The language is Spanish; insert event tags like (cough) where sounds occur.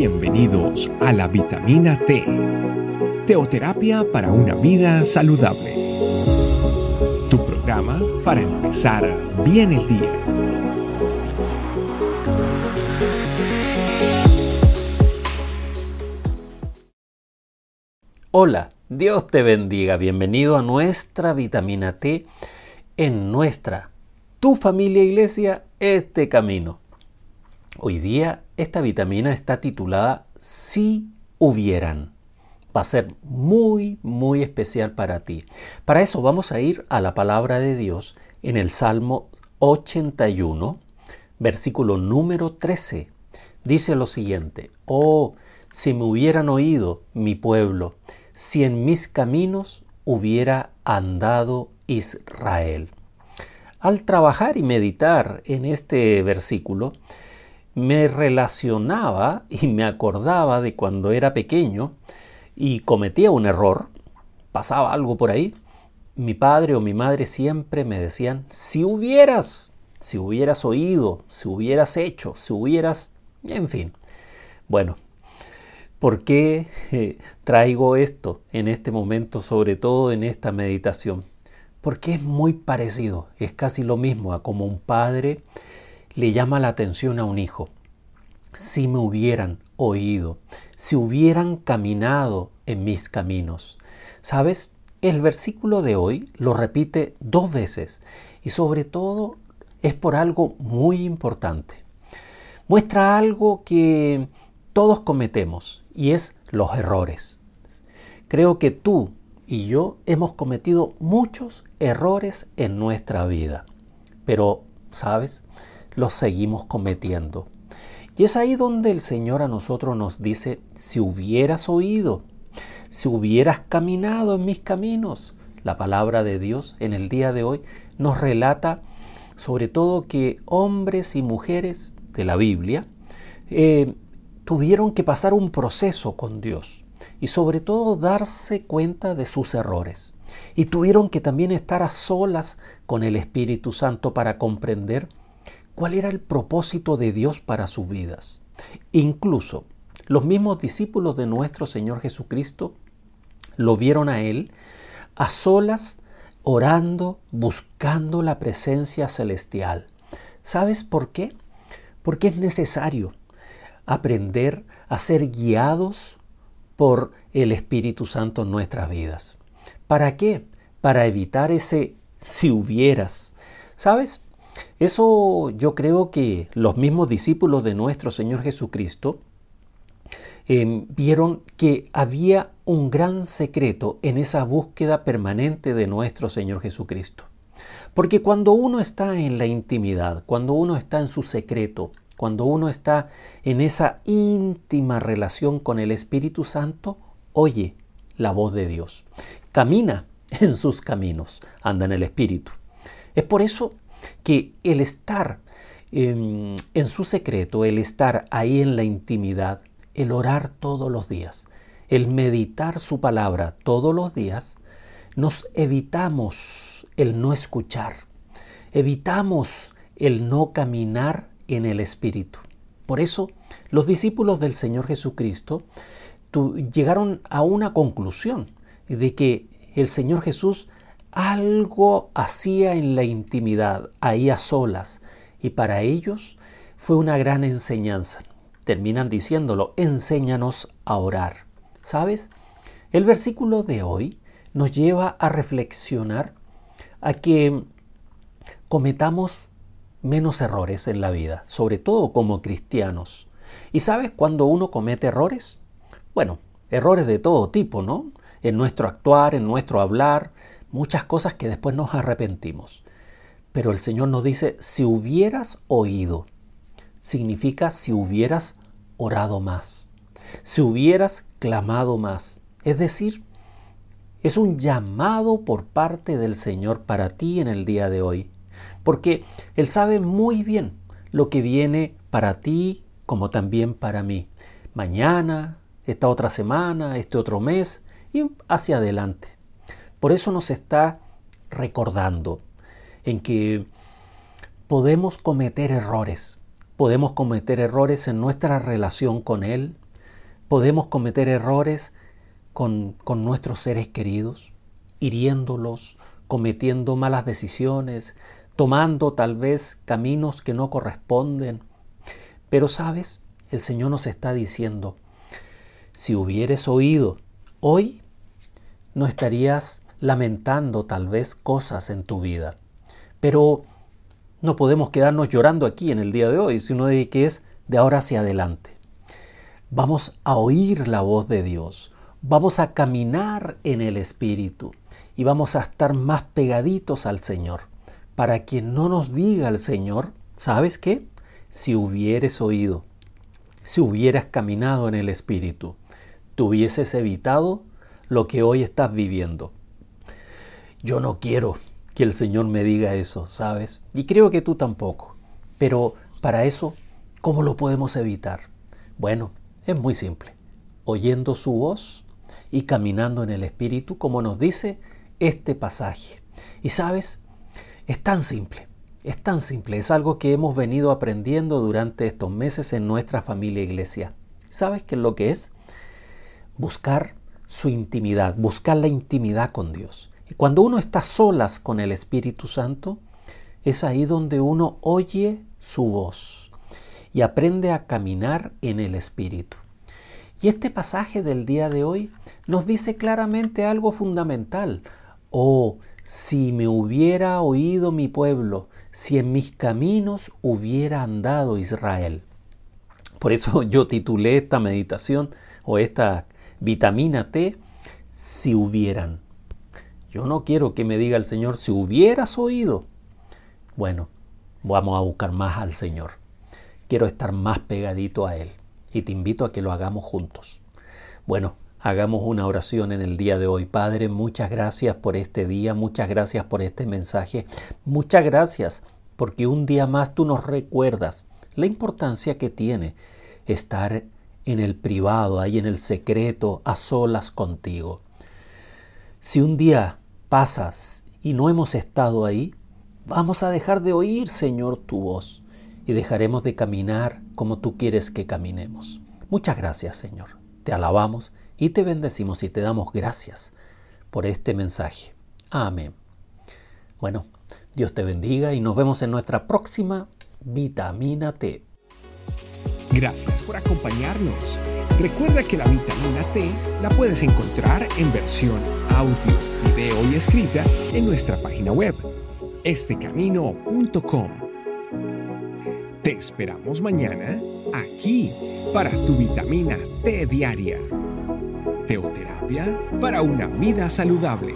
Bienvenidos a la vitamina T, teoterapia para una vida saludable. Tu programa para empezar bien el día. Hola, Dios te bendiga. Bienvenido a nuestra vitamina T en nuestra, tu familia iglesia, este camino. Hoy día esta vitamina está titulada Si hubieran. Va a ser muy, muy especial para ti. Para eso vamos a ir a la palabra de Dios en el Salmo 81, versículo número 13. Dice lo siguiente, oh, si me hubieran oído mi pueblo, si en mis caminos hubiera andado Israel. Al trabajar y meditar en este versículo, me relacionaba y me acordaba de cuando era pequeño y cometía un error, pasaba algo por ahí, mi padre o mi madre siempre me decían, si hubieras, si hubieras oído, si hubieras hecho, si hubieras, en fin. Bueno, ¿por qué eh, traigo esto en este momento, sobre todo en esta meditación? Porque es muy parecido, es casi lo mismo a como un padre le llama la atención a un hijo. Si me hubieran oído, si hubieran caminado en mis caminos. ¿Sabes? El versículo de hoy lo repite dos veces y sobre todo es por algo muy importante. Muestra algo que todos cometemos y es los errores. Creo que tú y yo hemos cometido muchos errores en nuestra vida, pero, ¿sabes? Los seguimos cometiendo. Y es ahí donde el Señor a nosotros nos dice, si hubieras oído, si hubieras caminado en mis caminos, la palabra de Dios en el día de hoy nos relata sobre todo que hombres y mujeres de la Biblia eh, tuvieron que pasar un proceso con Dios y sobre todo darse cuenta de sus errores. Y tuvieron que también estar a solas con el Espíritu Santo para comprender cuál era el propósito de Dios para sus vidas. Incluso los mismos discípulos de nuestro Señor Jesucristo lo vieron a Él a solas, orando, buscando la presencia celestial. ¿Sabes por qué? Porque es necesario aprender a ser guiados por el Espíritu Santo en nuestras vidas. ¿Para qué? Para evitar ese si hubieras. ¿Sabes? Eso yo creo que los mismos discípulos de nuestro Señor Jesucristo em, vieron que había un gran secreto en esa búsqueda permanente de nuestro Señor Jesucristo. Porque cuando uno está en la intimidad, cuando uno está en su secreto, cuando uno está en esa íntima relación con el Espíritu Santo, oye la voz de Dios, camina en sus caminos, anda en el Espíritu. Es por eso que el estar en, su secreto, el estar ahí en la intimidad, el orar todos los días, el meditar su palabra todos los días, nos evitamos el no escuchar, evitamos el no caminar en el Espíritu. Por eso los discípulos del Señor Jesucristo llegaron a una conclusión de que el Señor Jesús algo hacía en la intimidad, ahí a solas, y para ellos fue una gran enseñanza. Terminan diciéndolo, enséñanos a orar. ¿Sabes? El versículo de hoy nos lleva a reflexionar a que cometamos menos errores en la vida, sobre todo como cristianos. ¿Y sabes cuando uno comete errores? Bueno, errores de todo tipo, ¿no? En nuestro actuar, en nuestro hablar, muchas cosas que después nos arrepentimos. Pero el Señor nos dice, si hubieras oído, significa si hubieras orado más, si hubieras clamado más. Es decir, es un llamado por parte del Señor para ti en el día de hoy, porque Él sabe muy bien lo que viene para ti como también para mí. Mañana, esta otra semana, este otro mes y hacia adelante. Por eso nos está recordando en que podemos cometer errores, podemos cometer errores en nuestra relación con Él, podemos cometer errores con, con nuestros seres queridos, hiriéndolos, cometiendo malas decisiones, tomando tal vez caminos que no corresponden. Pero sabes, el Señor nos está diciendo, si hubieres oído hoy, no estarías lamentando tal vez cosas en tu vida. Pero no podemos quedarnos llorando aquí en el día de hoy, sino de que es de ahora hacia adelante. Vamos a oír la voz de Dios, vamos a caminar en el Espíritu y vamos a estar más pegaditos al Señor. Para que no nos diga el Señor, ¿sabes qué? Si hubieres oído, si hubieras caminado en el Espíritu, tú hubieses evitado lo que hoy estás viviendo. Yo no quiero que el Señor me diga eso, ¿sabes? Y creo que tú tampoco. Pero para eso, ¿cómo lo podemos evitar? Bueno, es muy simple. Oyendo su voz y caminando en el Espíritu, como nos dice este pasaje. Y sabes, es tan simple, es tan simple, es algo que hemos venido aprendiendo durante estos meses en nuestra familia iglesia. ¿Sabes qué es lo que es? Buscar su intimidad, buscar la intimidad con Dios. Cuando uno está solas con el Espíritu Santo, es ahí donde uno oye su voz y aprende a caminar en el Espíritu. Y este pasaje del día de hoy nos dice claramente algo fundamental. Oh, si me hubiera oído mi pueblo, si en mis caminos hubiera andado Israel. Por eso (laughs) yo titulé esta meditación o esta vitamina T, si hubieran. Yo no quiero que me diga el Señor, si hubieras oído. Bueno, vamos a buscar más al Señor. Quiero estar más pegadito a Él y te invito a que lo hagamos juntos. Bueno, hagamos una oración en el día de hoy. Padre, muchas gracias por este día, muchas gracias por este mensaje, muchas gracias porque un día más tú nos recuerdas la importancia que tiene estar en el privado, ahí en el secreto, a solas contigo. Si un día pasas y no hemos estado ahí, vamos a dejar de oír, Señor, tu voz y dejaremos de caminar como tú quieres que caminemos. Muchas gracias, Señor. Te alabamos y te bendecimos y te damos gracias por este mensaje. Amén. Bueno, Dios te bendiga y nos vemos en nuestra próxima vitamina T. Gracias por acompañarnos. Recuerda que la vitamina T la puedes encontrar en versión audio, video y escrita en nuestra página web, estecamino.com. Te esperamos mañana aquí para tu vitamina T diaria. Teoterapia para una vida saludable.